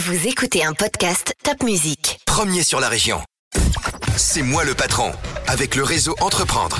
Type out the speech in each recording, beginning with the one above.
Vous écoutez un podcast Top Music. Premier sur la région. C'est moi le patron, avec le réseau Entreprendre.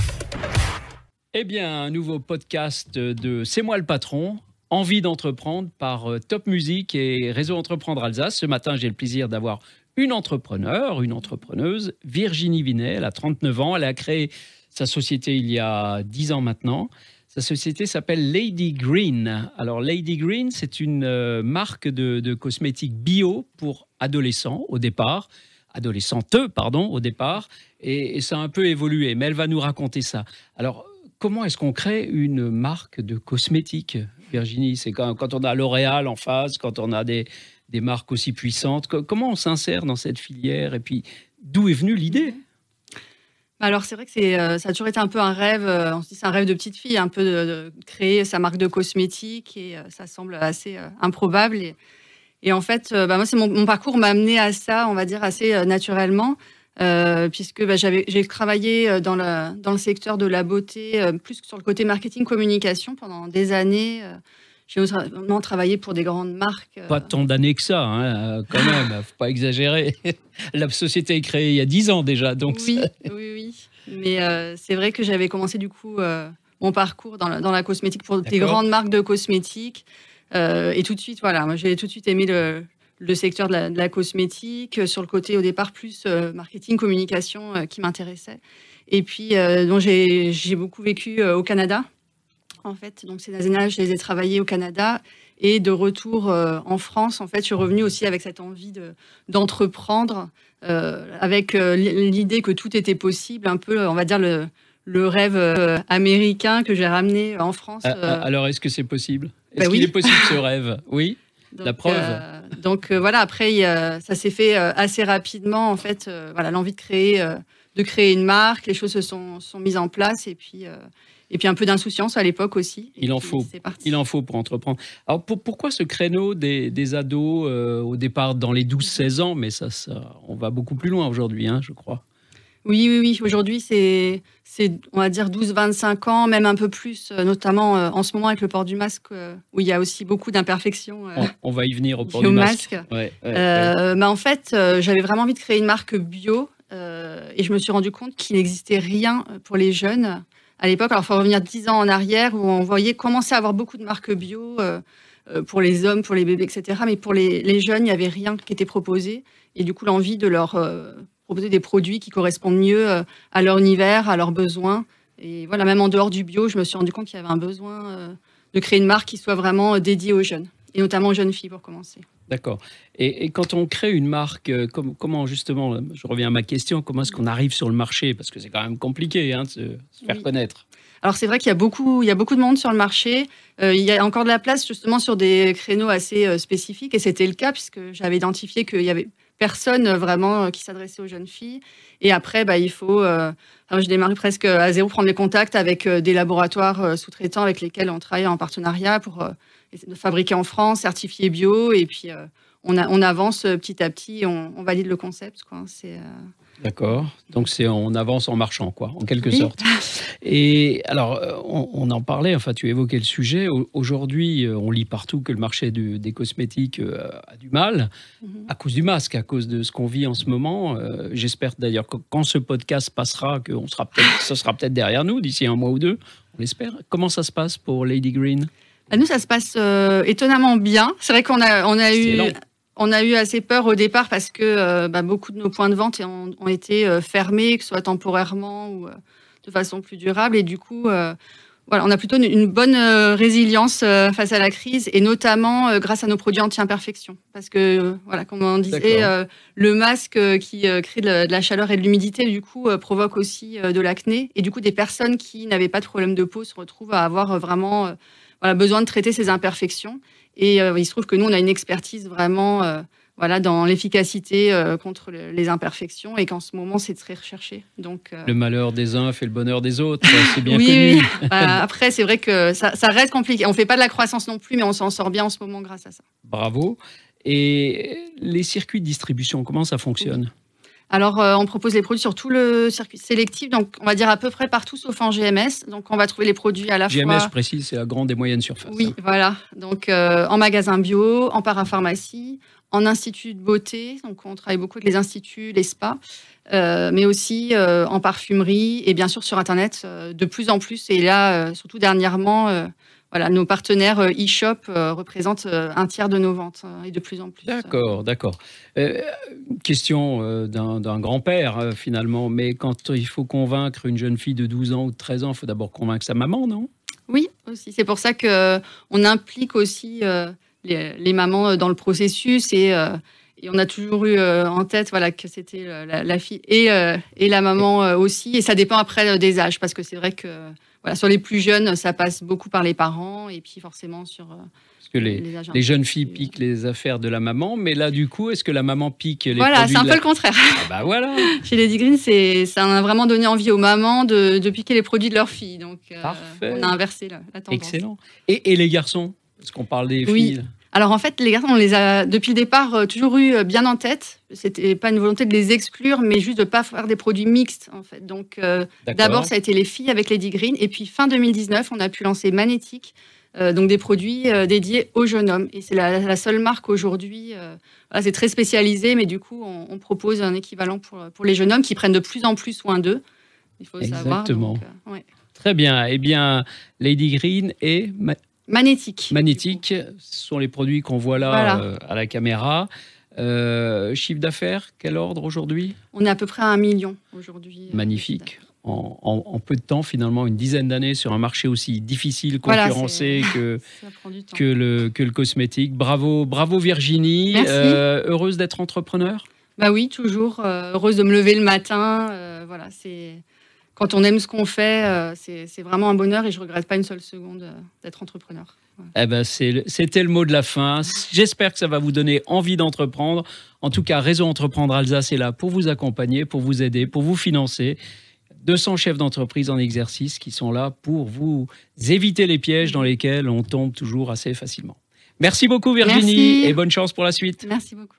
Eh bien, un nouveau podcast de C'est moi le patron, envie d'entreprendre par euh, Top Music et Réseau Entreprendre Alsace. Ce matin, j'ai le plaisir d'avoir une entrepreneur, une entrepreneuse, Virginie Vinet, elle a 39 ans, elle a créé sa société il y a 10 ans maintenant. Sa société s'appelle Lady Green. Alors Lady Green, c'est une euh, marque de, cosmétiques bio pour adolescents au départ, adolescentes, pardon, au départ, et, ça a un peu évolué, mais elle va nous raconter ça. Alors, comment est-ce qu'on crée une marque de cosmétiques, Virginie? C'est quand, on a L'Oréal en face, quand on a des, des marques aussi puissantes. Co- Comment on s'insère dans cette filière? Et puis, d'où est venue l'idée? Alors c'est vrai que c'est, euh, ça a toujours été un peu un rêve, euh, on se dit c'est un rêve de petite fille, un peu de, créer sa marque de cosmétiques et euh, ça semble assez improbable. Et, en fait, bah, moi c'est mon, parcours m'a amené à ça, on va dire assez naturellement, puisque bah, j'ai travaillé dans le, secteur de la beauté, plus que sur le côté marketing communication pendant des années. J'ai notamment travaillé pour des grandes marques. euh, Pas tant d'années que ça, hein, euh, quand même, faut pas exagérer. La société est créée il y a 10 ans déjà, donc oui, ça- oui, oui. Mais euh, c'est vrai que j'avais commencé du coup euh, mon parcours dans la, dans la cosmétique pour des grandes marques de cosmétiques. Euh, et tout de suite, voilà, j'ai tout de suite aimé le, le secteur de la, de la cosmétique, sur le côté au départ plus euh, marketing, communication euh, qui m'intéressait. Et puis, euh, j'ai beaucoup vécu au Canada. En fait, donc ces années-là, je les ai travaillées au Canada. Et de retour euh, en France, en fait, je suis revenue aussi avec cette envie de- d'entreprendre, euh, avec euh, l'idée que tout était possible, un peu, on va dire, le, le rêve américain que j'ai ramené en France. Ah, ah, Alors, est-ce que c'est possible? Est-ce bah qu'il oui. est possible ce rêve? Oui? donc, la preuve? euh, donc euh, voilà, après, ça s'est fait assez rapidement, en fait, voilà, l'envie de créer, de créer une marque, les choses se sont, sont mises en place, et puis, et puis un peu d'insouciance à l'époque aussi. Il en faut. Il en faut pour entreprendre. Alors, pour- pourquoi ce créneau des, des ados euh, au départ dans les 12-16 ans? Mais ça, ça, on va beaucoup plus loin aujourd'hui, hein, je crois. Oui, oui, oui. Aujourd'hui, c'est, c'est, on va dire, 12-25 ans, même un peu plus, euh, notamment euh, en ce moment avec le port du masque, où il y a aussi beaucoup d'imperfections On, on va y venir au port du masque. masque. Ouais, ouais, ouais. Bah, en fait, j'avais vraiment envie de créer une marque bio euh, et je me suis rendu compte qu'il n'existait rien pour les jeunes à l'époque. Alors, il faut revenir 10 ans en arrière où on voyait commencer à avoir beaucoup de marques bio euh, euh, pour les hommes, pour les bébés, etc. Mais pour les, jeunes, il n'y avait rien qui était proposé. Et du coup, l'envie de leur euh, proposer des produits qui correspondent mieux à leur univers, à leurs besoins. Et voilà, même en dehors du bio, je me suis rendu compte qu'il y avait un besoin de créer une marque qui soit vraiment dédiée aux jeunes, et notamment aux jeunes filles pour commencer. D'accord. Et, et quand on crée une marque, euh, comme- comment justement, je reviens à ma question, comment est-ce qu'on arrive sur le marché? Parce que c'est quand même compliqué hein, de se, se faire Oui. connaître. Alors c'est vrai qu'il y a beaucoup, il y a beaucoup de monde sur le marché. Euh, il y a encore de la place justement sur des créneaux assez euh, spécifiques et c'était le cas puisque j'avais identifié qu'il y avait personne euh, vraiment euh, qui s'adressait aux jeunes filles. Et après, bah, il faut, euh, je démarre presque à zéro, prendre les contacts avec des laboratoires sous-traitants avec lesquels on travaille en partenariat pour fabriquer en France, certifié bio et puis on, avance petit à petit, on, valide le concept. C'est, D'accord. Donc c'est on avance en marchant, quoi, en quelque Oui. sorte. Et alors, euh, on, on en parlait. Enfin, tu évoquais le sujet. Au- Aujourd'hui, euh, on lit partout que le marché du- des cosmétiques euh, a du mal Mhm. à cause du masque, à cause de ce qu'on vit en ce moment. Euh, J'espère d'ailleurs que quand ce podcast passera, que on sera peut-être, ce sera peut-être derrière nous d'ici un mois ou deux. On l'espère. Comment ça se passe pour Lady Green? Bah, nous, ça se passe euh, étonnamment bien. C'est vrai qu'on a, on a eu. On a eu assez peur au départ parce que euh, bah, beaucoup de nos points de vente ont, ont été euh, fermés, que ce soit temporairement ou euh, de façon plus durable. Et du coup, voilà, on a plutôt une, une bonne euh, résilience euh, face à la crise et notamment euh, grâce à nos produits anti-imperfection. Parce que, voilà, comme on disait, le masque qui crée de la, de la chaleur et de l'humidité, du coup, provoque aussi de l'acné. Et du coup, des personnes qui n'avaient pas de problème de peau se retrouvent à avoir vraiment voilà, besoin de traiter ces imperfections. Et euh, il se trouve que nous, on a une expertise vraiment euh, voilà, dans l'efficacité euh, contre le- les imperfections et qu'en ce moment, c'est très recherché. Donc, euh, Le malheur des uns fait le bonheur des autres. C'est bien oui, connu. oui. Bah, après, c'est vrai que ça, ça reste compliqué. On fait pas de la croissance non plus, mais on s'en sort bien en ce moment grâce à ça. Bravo. Et les circuits de distribution, comment ça fonctionne? Alors, euh, on propose les produits sur tout le circuit sélectif, donc on va dire à peu près partout sauf en GMS. Donc, on va trouver les produits à la GMS, fois. je précise, c'est la grande et moyenne surface. Oui, voilà. Donc, euh, en magasin bio, en parapharmacie, en institut de beauté. Donc, on travaille beaucoup avec les instituts, les spas, mais aussi en parfumerie et bien sûr sur Internet de plus en plus. Et là, surtout dernièrement, voilà, nos partenaires euh, e-shop euh, représentent euh, un tiers de nos ventes et de plus en plus. D'accord, d'accord. question d'un grand-père finalement, mais quand il faut convaincre une jeune fille de 12 ans ou de 13 ans, il faut d'abord convaincre sa maman, non? Oui, aussi. C'est pour ça qu'on implique aussi les, mamans dans le processus et, on a toujours eu en tête voilà, que c'était la, fille et, et la maman aussi. Et ça dépend après des âges, parce que c'est vrai que sur les plus jeunes, ça passe beaucoup par les parents et puis forcément sur. Euh, Parce que les, les, jeunes filles piquent les affaires de la maman, mais là, du coup, est-ce que la maman pique les Voilà, c'est un peu le contraire. Ah bah voilà. Chez Lady Green, ça a vraiment donné envie aux mamans de, piquer les produits de leurs filles. Donc, euh, on a inversé la, tendance. Excellent. Et, les garçons? Parce qu'on parle des filles. Alors en fait, les garçons, on les a depuis le départ euh, toujours eu euh, bien en tête. C'était pas une volonté de les exclure, mais juste de pas faire des produits mixtes en fait. Donc euh, d'abord, ça a été les filles avec Lady Green, et puis fin 2019, on a pu lancer Magnétique, donc des produits dédiés aux jeunes hommes. Et c'est la, seule marque aujourd'hui. c'est très spécialisé, mais du coup, on, propose un équivalent pour, pour les jeunes hommes qui prennent de plus en plus soin d'eux. Il faut Exactement. savoir. Très bien. Eh bien, Lady Green et Magnétique. Magnétique, ce sont les produits qu'on voit là euh, à la caméra. Euh, chiffre d'affaires, quel ordre aujourd'hui? On est à peu près à un million aujourd'hui. Euh, Magnifique. En, peu de temps, finalement, une dizaine d'années sur un marché aussi difficile, concurrencé que, que, le, que le cosmétique. Bravo, bravo Virginie. heureuse d'être entrepreneur? Bah oui, toujours. heureuse de me lever le matin. voilà, c'est quand on aime ce qu'on fait, euh, c'est vraiment un bonheur et je regrette pas une seule seconde euh, d'être entrepreneur. Eh ben c'était le mot de la fin. J'espère que ça va vous donner envie d'entreprendre. En tout cas, Réseau Entreprendre Alsace est là pour vous accompagner, pour vous aider, pour vous financer. 200 chefs d'entreprise en exercice qui sont là pour vous éviter les pièges dans lesquels on tombe toujours assez facilement. Merci beaucoup Virginie et bonne chance pour la suite. Merci beaucoup.